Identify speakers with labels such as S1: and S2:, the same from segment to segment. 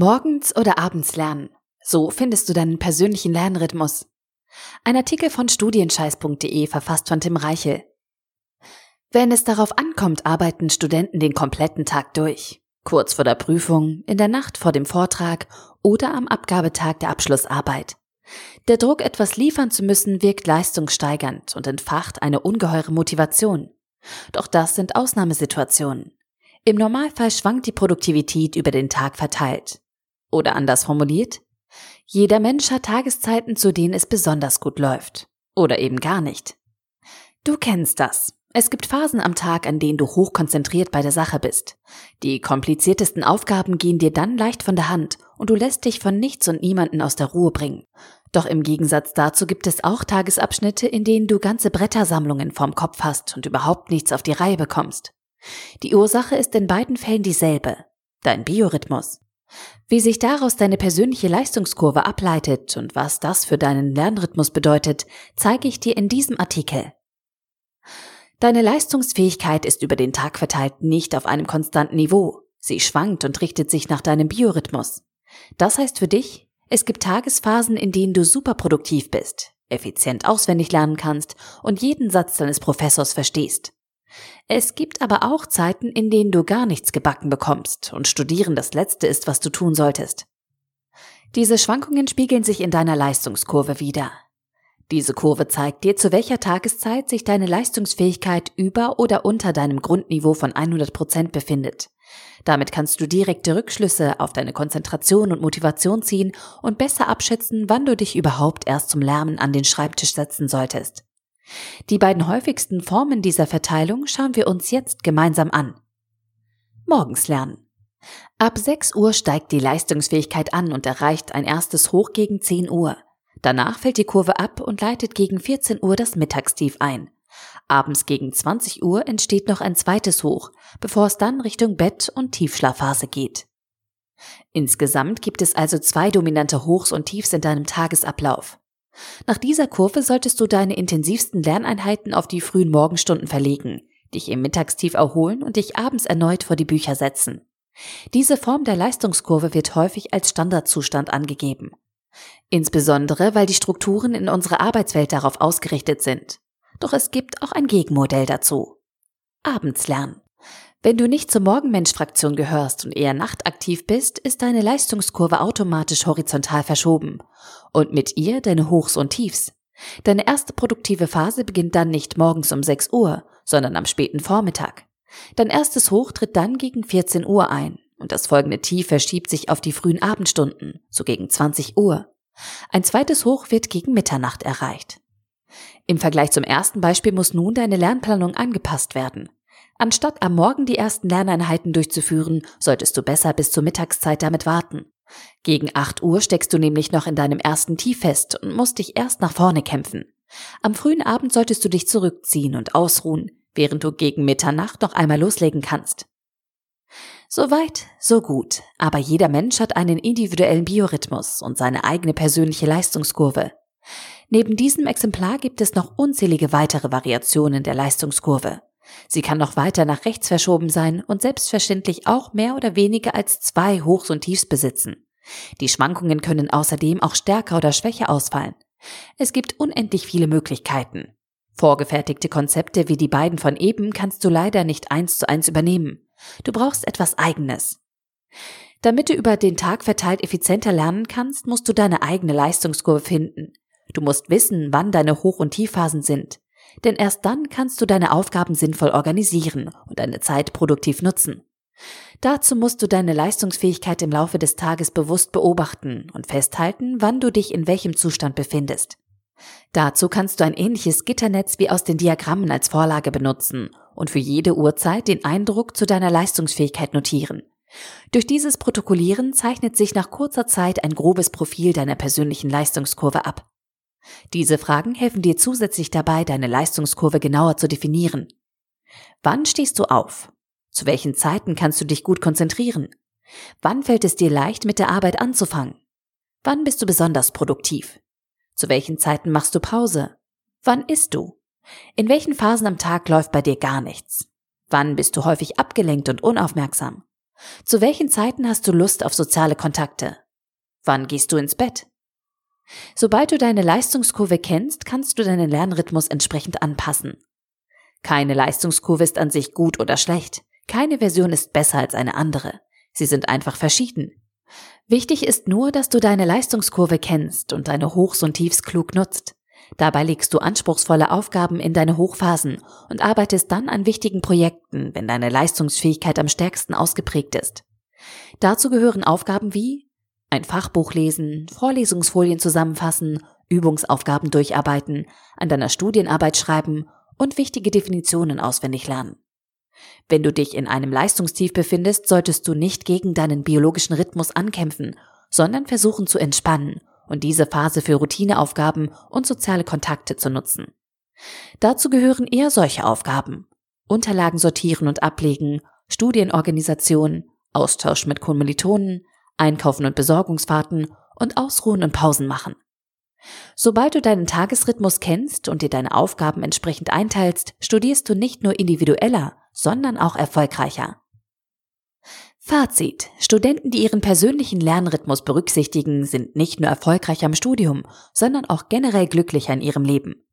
S1: Morgens oder abends lernen. So findest du deinen persönlichen Lernrhythmus. Ein Artikel von studienscheiß.de verfasst von Tim Reichel. Wenn es darauf ankommt, arbeiten Studenten den kompletten Tag durch. Kurz vor der Prüfung, in der Nacht vor dem Vortrag oder am Abgabetag der Abschlussarbeit. Der Druck, etwas liefern zu müssen, wirkt leistungssteigernd und entfacht eine ungeheure Motivation. Doch das sind Ausnahmesituationen. Im Normalfall schwankt die Produktivität über den Tag verteilt. Oder anders formuliert, jeder Mensch hat Tageszeiten, zu denen es besonders gut läuft. Oder eben gar nicht. Du kennst das. Es gibt Phasen am Tag, an denen du hochkonzentriert bei der Sache bist. Die kompliziertesten Aufgaben gehen dir dann leicht von der Hand und du lässt dich von nichts und niemanden aus der Ruhe bringen. Doch im Gegensatz dazu gibt es auch Tagesabschnitte, in denen du ganze Brettersammlungen vorm Kopf hast und überhaupt nichts auf die Reihe bekommst. Die Ursache ist in beiden Fällen dieselbe. Dein Biorhythmus. Wie sich daraus deine persönliche Leistungskurve ableitet und was das für deinen Lernrhythmus bedeutet, zeige ich dir in diesem Artikel. Deine Leistungsfähigkeit ist über den Tag verteilt nicht auf einem konstanten Niveau. Sie schwankt und richtet sich nach deinem Biorhythmus. Das heißt für dich, es gibt Tagesphasen, in denen du superproduktiv bist, effizient auswendig lernen kannst und jeden Satz deines Professors verstehst. Es gibt aber auch Zeiten, in denen du gar nichts gebacken bekommst und studieren das Letzte ist, was du tun solltest. Diese Schwankungen spiegeln sich in deiner Leistungskurve wieder. Diese Kurve zeigt dir, zu welcher Tageszeit sich deine Leistungsfähigkeit über oder unter deinem Grundniveau von 100 Prozent befindet. Damit kannst du direkte Rückschlüsse auf deine Konzentration und Motivation ziehen und besser abschätzen, wann du dich überhaupt erst zum Lernen an den Schreibtisch setzen solltest. Die beiden häufigsten Formen dieser Verteilung schauen wir uns jetzt gemeinsam an. Morgens lernen. Ab 6 Uhr steigt die Leistungsfähigkeit an und erreicht ein erstes Hoch gegen 10 Uhr. Danach fällt die Kurve ab und leitet gegen 14 Uhr das Mittagstief ein. Abends gegen 20 Uhr entsteht noch ein zweites Hoch, bevor es dann Richtung Bett- und Tiefschlafphase geht. Insgesamt gibt es also zwei dominante Hochs und Tiefs in deinem Tagesablauf. Nach dieser Kurve solltest du deine intensivsten Lerneinheiten auf die frühen Morgenstunden verlegen, dich im Mittagstief erholen und dich abends erneut vor die Bücher setzen. Diese Form der Leistungskurve wird häufig als Standardzustand angegeben. Insbesondere, weil die Strukturen in unserer Arbeitswelt darauf ausgerichtet sind. Doch es gibt auch ein Gegenmodell dazu. Abends lernen. Wenn du nicht zur Morgenmensch-Fraktion gehörst und eher nachtaktiv bist, ist deine Leistungskurve automatisch horizontal verschoben und mit ihr deine Hochs und Tiefs. Deine erste produktive Phase beginnt dann nicht morgens um 6 Uhr, sondern am späten Vormittag. Dein erstes Hoch tritt dann gegen 14 Uhr ein und das folgende Tief verschiebt sich auf die frühen Abendstunden, so gegen 20 Uhr. Ein zweites Hoch wird gegen Mitternacht erreicht. Im Vergleich zum ersten Beispiel muss nun deine Lernplanung angepasst werden. Anstatt am Morgen die ersten Lerneinheiten durchzuführen, solltest du besser bis zur Mittagszeit damit warten. Gegen 8 Uhr steckst du nämlich noch in deinem ersten Tief fest und musst dich erst nach vorne kämpfen. Am frühen Abend solltest du dich zurückziehen und ausruhen, während du gegen Mitternacht noch einmal loslegen kannst. Soweit, so gut, aber jeder Mensch hat einen individuellen Biorhythmus und seine eigene persönliche Leistungskurve. Neben diesem Exemplar gibt es noch unzählige weitere Variationen der Leistungskurve. Sie kann noch weiter nach rechts verschoben sein und selbstverständlich auch mehr oder weniger als zwei Hochs und Tiefs besitzen. Die Schwankungen können außerdem auch stärker oder schwächer ausfallen. Es gibt unendlich viele Möglichkeiten. Vorgefertigte Konzepte wie die beiden von eben kannst du leider nicht eins zu eins übernehmen. Du brauchst etwas Eigenes. Damit du über den Tag verteilt effizienter lernen kannst, musst du deine eigene Leistungskurve finden. Du musst wissen, wann deine Hoch- und Tiefphasen sind denn erst dann kannst du deine Aufgaben sinnvoll organisieren und deine Zeit produktiv nutzen. Dazu musst du deine Leistungsfähigkeit im Laufe des Tages bewusst beobachten und festhalten, wann du dich in welchem Zustand befindest. Dazu kannst du ein ähnliches Gitternetz wie aus den Diagrammen als Vorlage benutzen und für jede Uhrzeit den Eindruck zu deiner Leistungsfähigkeit notieren. Durch dieses Protokollieren zeichnet sich nach kurzer Zeit ein grobes Profil deiner persönlichen Leistungskurve ab. Diese Fragen helfen dir zusätzlich dabei, deine Leistungskurve genauer zu definieren. Wann stehst du auf? Zu welchen Zeiten kannst du dich gut konzentrieren? Wann fällt es dir leicht, mit der Arbeit anzufangen? Wann bist du besonders produktiv? Zu welchen Zeiten machst du Pause? Wann isst du? In welchen Phasen am Tag läuft bei dir gar nichts? Wann bist du häufig abgelenkt und unaufmerksam? Zu welchen Zeiten hast du Lust auf soziale Kontakte? Wann gehst du ins Bett? Sobald du deine Leistungskurve kennst, kannst du deinen Lernrhythmus entsprechend anpassen. Keine Leistungskurve ist an sich gut oder schlecht. Keine Version ist besser als eine andere. Sie sind einfach verschieden. Wichtig ist nur, dass du deine Leistungskurve kennst und deine Hochs und Tiefs klug nutzt. Dabei legst du anspruchsvolle Aufgaben in deine Hochphasen und arbeitest dann an wichtigen Projekten, wenn deine Leistungsfähigkeit am stärksten ausgeprägt ist. Dazu gehören Aufgaben wie ein Fachbuch lesen, Vorlesungsfolien zusammenfassen, Übungsaufgaben durcharbeiten, an deiner Studienarbeit schreiben und wichtige Definitionen auswendig lernen. Wenn du dich in einem Leistungstief befindest, solltest du nicht gegen deinen biologischen Rhythmus ankämpfen, sondern versuchen zu entspannen und diese Phase für Routineaufgaben und soziale Kontakte zu nutzen. Dazu gehören eher solche Aufgaben. Unterlagen sortieren und ablegen, Studienorganisation, Austausch mit Kommilitonen, Einkaufen und Besorgungsfahrten und Ausruhen und Pausen machen. Sobald du deinen Tagesrhythmus kennst und dir deine Aufgaben entsprechend einteilst, studierst du nicht nur individueller, sondern auch erfolgreicher. Fazit. Studenten, die ihren persönlichen Lernrhythmus berücksichtigen, sind nicht nur erfolgreicher im Studium, sondern auch generell glücklicher in ihrem Leben.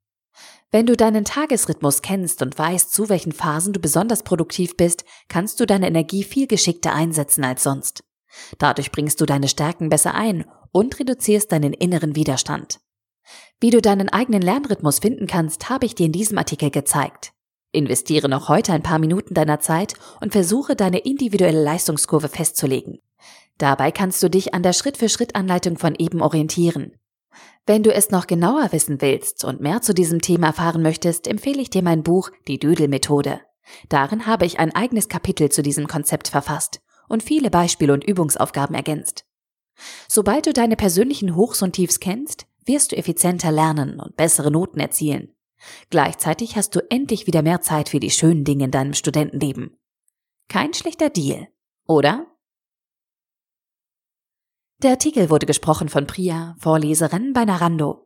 S1: Wenn du deinen Tagesrhythmus kennst und weißt, zu welchen Phasen du besonders produktiv bist, kannst du deine Energie viel geschickter einsetzen als sonst. Dadurch bringst du deine Stärken besser ein und reduzierst deinen inneren Widerstand. Wie du deinen eigenen Lernrhythmus finden kannst, habe ich dir in diesem Artikel gezeigt. Investiere noch heute ein paar Minuten deiner Zeit und versuche deine individuelle Leistungskurve festzulegen. Dabei kannst du dich an der Schritt-für-Schritt-Anleitung von eben orientieren. Wenn du es noch genauer wissen willst und mehr zu diesem Thema erfahren möchtest, empfehle ich dir mein Buch Die Dödel-Methode. Darin habe ich ein eigenes Kapitel zu diesem Konzept verfasst und viele Beispiele und Übungsaufgaben ergänzt. Sobald du deine persönlichen Hochs und Tiefs kennst, wirst du effizienter lernen und bessere Noten erzielen. Gleichzeitig hast du endlich wieder mehr Zeit für die schönen Dinge in deinem Studentenleben. Kein schlechter Deal, oder? Der Artikel wurde gesprochen von Priya, Vorleserin bei Narando.